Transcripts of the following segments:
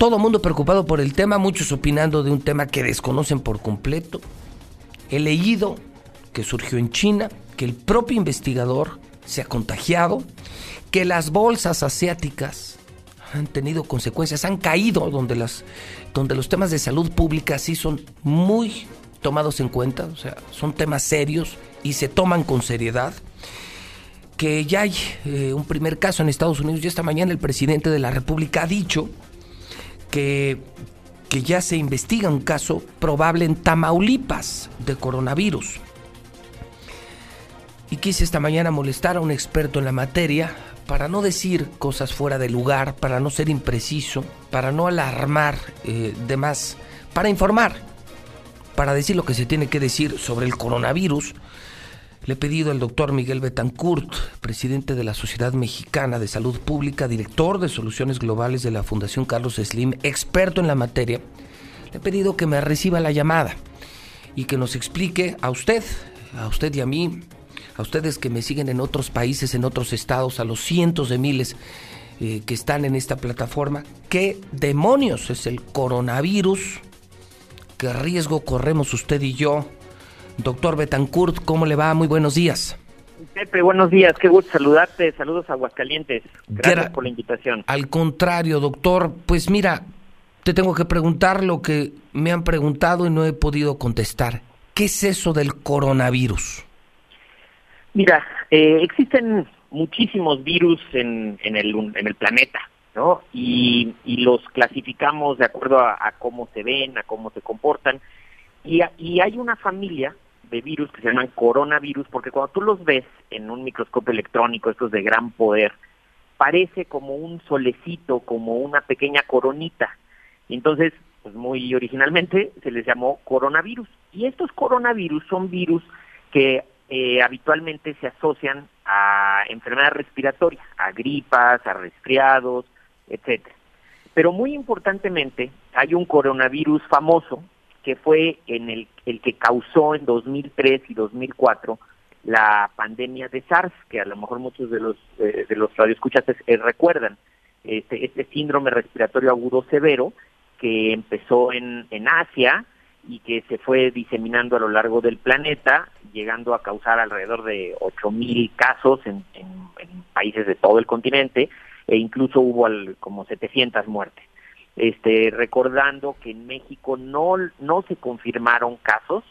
todo mundo preocupado por el tema, muchos opinando de un tema que desconocen por completo. He leído que surgió en China, que el propio investigador se ha contagiado, que las bolsas asiáticas han tenido consecuencias, han caído donde, las, donde los temas de salud pública sí son muy tomados en cuenta, o sea, son temas serios y se toman con seriedad. Que ya hay eh, un primer caso en Estados Unidos y esta mañana el presidente de la República ha dicho que, que ya se investiga un caso probable en Tamaulipas de coronavirus. Y quise esta mañana molestar a un experto en la materia para no decir cosas fuera de lugar, para no ser impreciso, para no alarmar eh, de más, para informar, para decir lo que se tiene que decir sobre el coronavirus. Le he pedido al doctor Miguel Betancourt, presidente de la Sociedad Mexicana de Salud Pública, director de Soluciones Globales de la Fundación Carlos Slim, experto en la materia, le he pedido que me reciba la llamada y que nos explique a usted, a usted y a mí, a ustedes que me siguen en otros países, en otros estados, a los cientos de miles eh, que están en esta plataforma, ¿qué demonios es el coronavirus? ¿Qué riesgo corremos usted y yo? Doctor Betancourt, ¿cómo le va? Muy buenos días. Pepe, buenos días, qué gusto saludarte, saludos a Aguascalientes, gracias por la invitación. Al contrario, doctor, pues mira, te tengo que preguntar lo que me han preguntado y no he podido contestar. ¿Qué es eso del coronavirus? Mira, eh, existen muchísimos virus en, en, el, en el planeta, ¿no? Y, y los clasificamos de acuerdo a, cómo se ven, a cómo se comportan. Y, y hay una familia de virus que se llaman coronavirus, porque cuando tú los ves en un microscopio electrónico, estos de gran poder, parece como un solecito, como una pequeña coronita. Entonces, pues muy originalmente se les llamó coronavirus. Y estos coronavirus son virus que eh, habitualmente se asocian a enfermedades respiratorias, a gripas, a resfriados, etcétera. Pero muy importantemente, hay un coronavirus famoso que fue en el, el que causó en 2003 y 2004 la pandemia de SARS, que a lo mejor muchos de los eh, de los radioescuchas recuerdan. Este, este síndrome respiratorio agudo severo que empezó en, en Asia, y que se fue diseminando a lo largo del planeta, llegando a causar alrededor de 8.000 casos en, países de todo el continente e incluso hubo como 700 muertes. Este, recordando que en México no, no se confirmaron casos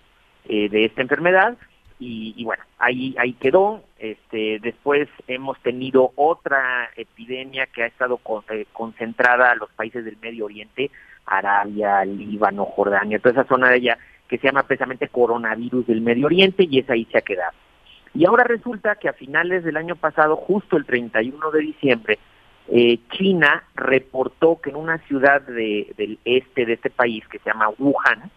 eh, de esta enfermedad y, bueno, ahí, ahí quedó. Este, después hemos tenido otra epidemia que ha estado eh, concentrada a los países del Medio Oriente, Arabia, Líbano, Jordania, toda esa zona de allá, que se llama precisamente coronavirus del Medio Oriente y es ahí se ha quedado. Y ahora resulta que a finales del año pasado, justo el 31 de diciembre, eh, China reportó que en una ciudad del este de este país, que se llama Wuhan,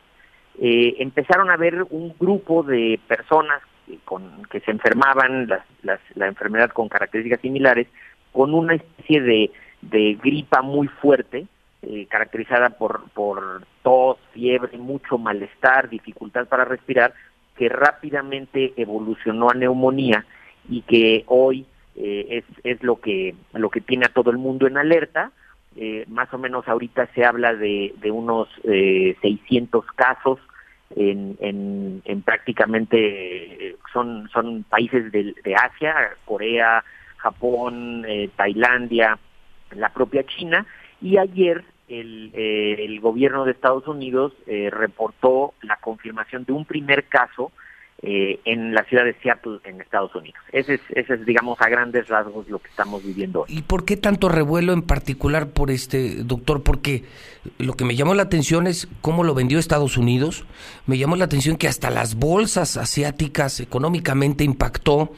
eh, empezaron a ver un grupo de personas con, que se enfermaban, la enfermedad con características similares, con una especie de, de gripa muy fuerte, eh, caracterizada por, por tos, fiebre, mucho malestar, dificultad para respirar, que rápidamente evolucionó a neumonía y que hoy eh, es, es lo que lo que tiene a todo el mundo en alerta. Eh, más o menos ahorita se habla de, de unos eh, 600 casos en, en, en prácticamente son son países de, de Asia, Corea, Japón, Tailandia, la propia China y ayer el, eh, el gobierno de Estados Unidos eh, reportó la confirmación de un primer caso eh, en la ciudad de Seattle, en Estados Unidos. Ese es, ese es, digamos, a grandes rasgos lo que estamos viviendo hoy. ¿Y por qué tanto revuelo en particular por este doctor? Porque lo que me llamó la atención es cómo lo vendió Estados Unidos. Me llamó la atención que hasta las bolsas asiáticas económicamente impactó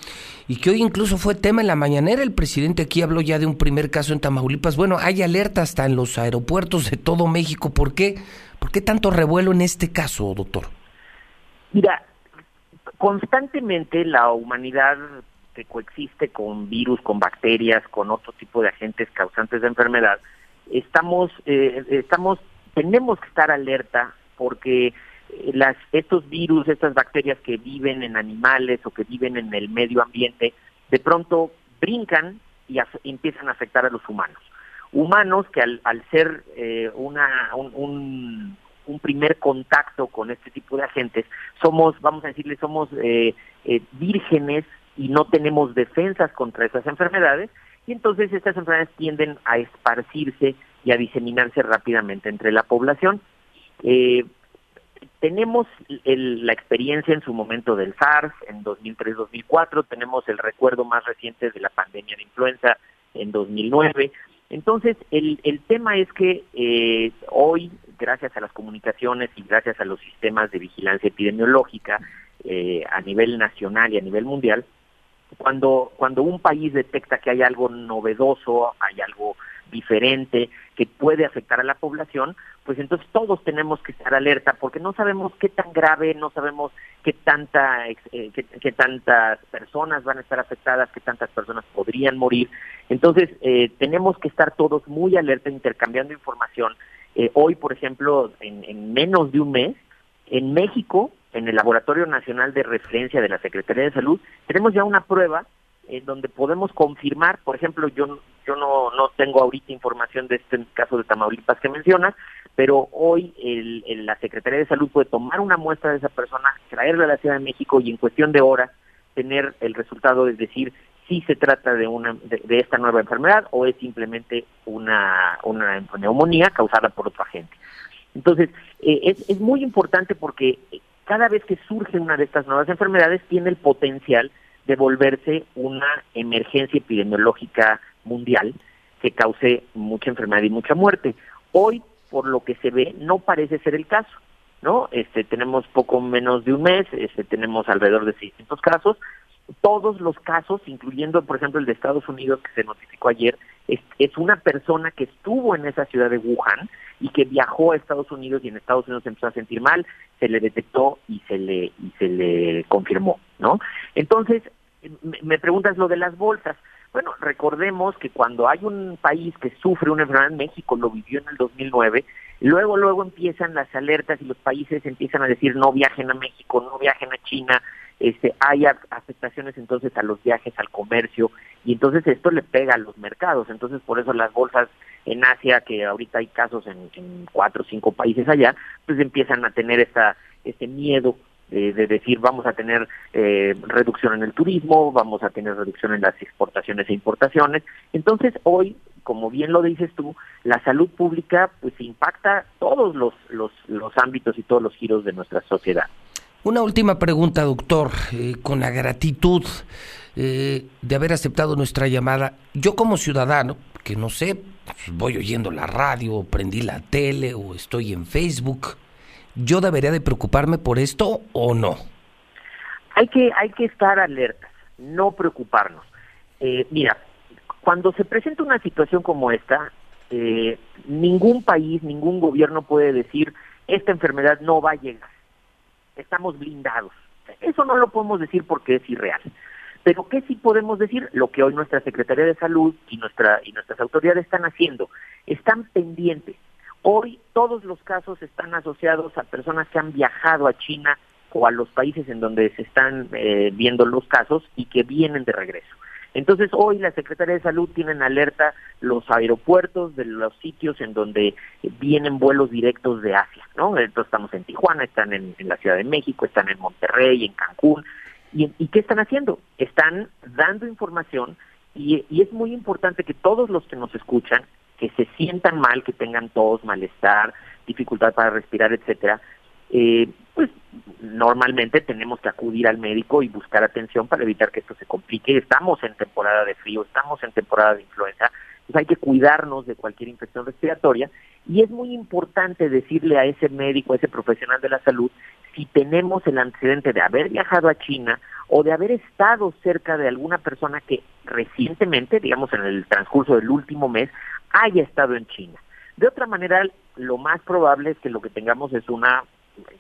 y que hoy incluso fue tema en la mañanera. El presidente aquí habló ya de un primer caso en Tamaulipas. Bueno, hay alerta hasta en los aeropuertos de todo México. ¿Por qué? ¿Por qué tanto revuelo en este caso, doctor? Mira, constantemente la humanidad que coexiste con virus, con bacterias, con otro tipo de agentes causantes de enfermedad, estamos, eh, estamos, tenemos que estar alerta porque eh, las, estos virus, estas bacterias que viven en animales o que viven en el medio ambiente, de pronto brincan y empiezan a afectar a los humanos. humanos que al, ser eh, una, un, un, primer contacto con este tipo de agentes, somos, vamos a decirle, somos eh, eh, vírgenes y no tenemos defensas contra esas enfermedades, y entonces estas enfermedades tienden a esparcirse y a diseminarse rápidamente entre la población. Eh, tenemos la experiencia en su momento del SARS en 2003-2004, tenemos el recuerdo más reciente de la pandemia de influenza en 2009. Entonces, el, el tema es que eh, hoy, gracias a las comunicaciones y gracias a los sistemas de vigilancia epidemiológica eh, a nivel nacional y a nivel mundial, cuando, cuando un país detecta que hay algo novedoso, hay algo diferente que puede afectar a la población, pues entonces todos tenemos que estar alerta porque no sabemos qué tan grave, no sabemos qué tanta eh, qué, tantas personas van a estar afectadas, qué tantas personas podrían morir. Entonces eh, tenemos que estar todos muy alerta intercambiando información. Eh, hoy, por ejemplo, en, en menos de un mes, en México en el Laboratorio Nacional de Referencia de la Secretaría de Salud, tenemos ya una prueba en donde podemos confirmar, por ejemplo, yo yo no, no tengo ahorita información de este caso de Tamaulipas que mencionas, pero hoy el, la Secretaría de Salud puede tomar una muestra de esa persona, traerla a la Ciudad de México y en cuestión de horas tener el resultado, es decir, si se trata de una de, esta nueva enfermedad o es simplemente una, una neumonía causada por otro agente. Entonces, eh, es, es muy importante porque cada vez que surge una de estas nuevas enfermedades tiene el potencial de volverse una emergencia epidemiológica mundial que cause mucha enfermedad y mucha muerte. Hoy, por lo que se ve, no parece ser el caso, ¿no? Este, tenemos poco menos de un mes, este, tenemos alrededor de 600 casos. Todos los casos, incluyendo, por ejemplo, el de Estados Unidos que se notificó ayer, es, es una persona que estuvo en esa ciudad de Wuhan y que viajó a Estados Unidos y en Estados Unidos empezó a sentir mal, se le detectó y se le y se le confirmó, ¿no? Entonces, me preguntas lo de las bolsas. Bueno, recordemos que cuando hay un país que sufre una enfermedad, México lo vivió en el 2009, luego luego empiezan las alertas y los países empiezan a decir no viajen a México, no viajen a China, este, hay afectaciones entonces a los viajes, al comercio, y entonces esto le pega a los mercados. Entonces, por eso las bolsas en Asia, que ahorita hay casos en, cuatro o cinco países allá, pues empiezan a tener esta, este miedo de decir vamos a tener eh, reducción en el turismo, vamos a tener reducción en las exportaciones e importaciones. Entonces hoy, como bien lo dices tú, la salud pública pues impacta todos los, los, los ámbitos y todos los giros de nuestra sociedad. Una última pregunta, doctor, eh, con la gratitud eh, de haber aceptado nuestra llamada. Yo como ciudadano, que no sé, pues, voy oyendo la radio, prendí la tele o estoy en Facebook, ¿yo debería de preocuparme por esto o no? Hay que, hay que estar alertas, no preocuparnos. Eh, mira, cuando se presenta una situación como esta, eh, ningún país, ningún gobierno puede decir, esta enfermedad no va a llegar, estamos blindados. Eso no lo podemos decir porque es irreal. Pero ¿qué sí podemos decir? Lo que hoy nuestra Secretaría de Salud y, nuestra, y nuestras autoridades están haciendo. Están pendientes, Hoy todos los casos están asociados a personas que han viajado a China o a los países en donde se están eh, viendo los casos y que vienen de regreso. Entonces hoy la Secretaría de Salud tiene en alerta los aeropuertos de los sitios en donde vienen vuelos directos de Asia, ¿no? Entonces estamos en Tijuana, están en, la Ciudad de México, están en Monterrey, en Cancún. ¿Y, y qué están haciendo? Están dando información y, y es muy importante que todos los que nos escuchan que se sientan mal, que tengan tos, malestar, dificultad para respirar, etcétera, eh, pues normalmente tenemos que acudir al médico y buscar atención para evitar que esto se complique. Estamos en temporada de frío, estamos en temporada de influenza, pues hay que cuidarnos de cualquier infección respiratoria y es muy importante decirle a ese médico, a ese profesional de la salud, si tenemos el antecedente de haber viajado a China o de haber estado cerca de alguna persona que recientemente, digamos en el transcurso del último mes, haya estado en China. De otra manera, lo más probable es que lo que tengamos es una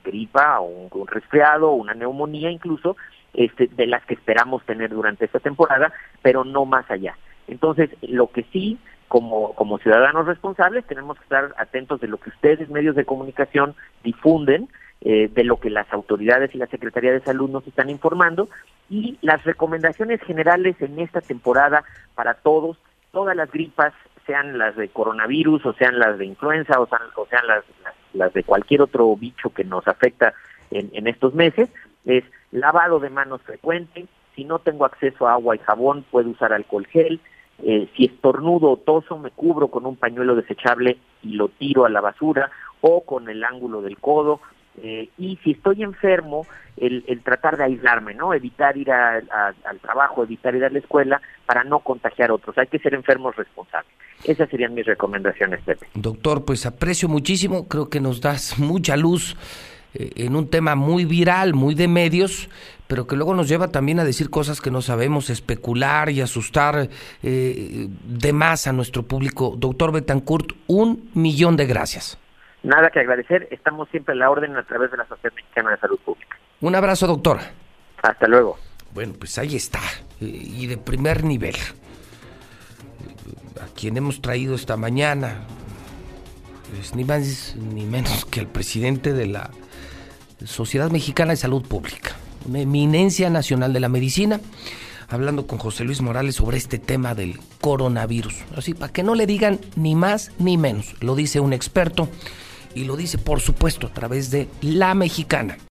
gripa o un, resfriado o una neumonía incluso, este, de las que esperamos tener durante esta temporada, pero no más allá. Entonces, lo que sí, como, como ciudadanos responsables, tenemos que estar atentos de lo que ustedes, medios de comunicación, difunden, eh, de lo que las autoridades y la Secretaría de Salud nos están informando y las recomendaciones generales en esta temporada para todos, todas las gripas sean las de coronavirus, o sean las de influenza, o sean, o sean las, las, de cualquier otro bicho que nos afecta en, en estos meses, es lavado de manos frecuente, si no tengo acceso a agua y jabón, puedo usar alcohol gel, eh, si estornudo o toso, me cubro con un pañuelo desechable y lo tiro a la basura, o con el ángulo del codo, eh, y si estoy enfermo, el, tratar de aislarme, ¿no? Evitar ir al trabajo, evitar ir a la escuela para no contagiar a otros. Hay que ser enfermos responsables. Esas serían mis recomendaciones, Pepe. Doctor, pues aprecio muchísimo, creo que nos das mucha luz eh, en un tema muy viral, muy de medios, pero que luego nos lleva también a decir cosas que no sabemos, especular y asustar eh, de más a nuestro público. Doctor Betancourt, un millón de gracias. Nada que agradecer, estamos siempre a la orden a través de la Sociedad Mexicana de Salud Pública. Un abrazo, doctor. Hasta luego. Bueno, pues ahí está, y de primer nivel. A quien hemos traído esta mañana, es ni más ni menos que el presidente de la Sociedad Mexicana de Salud Pública, una eminencia nacional de la medicina, hablando con José Luis Morales sobre este tema del coronavirus. Así, para que no le digan ni más ni menos, lo dice un experto y lo dice por supuesto a través de La Mexicana.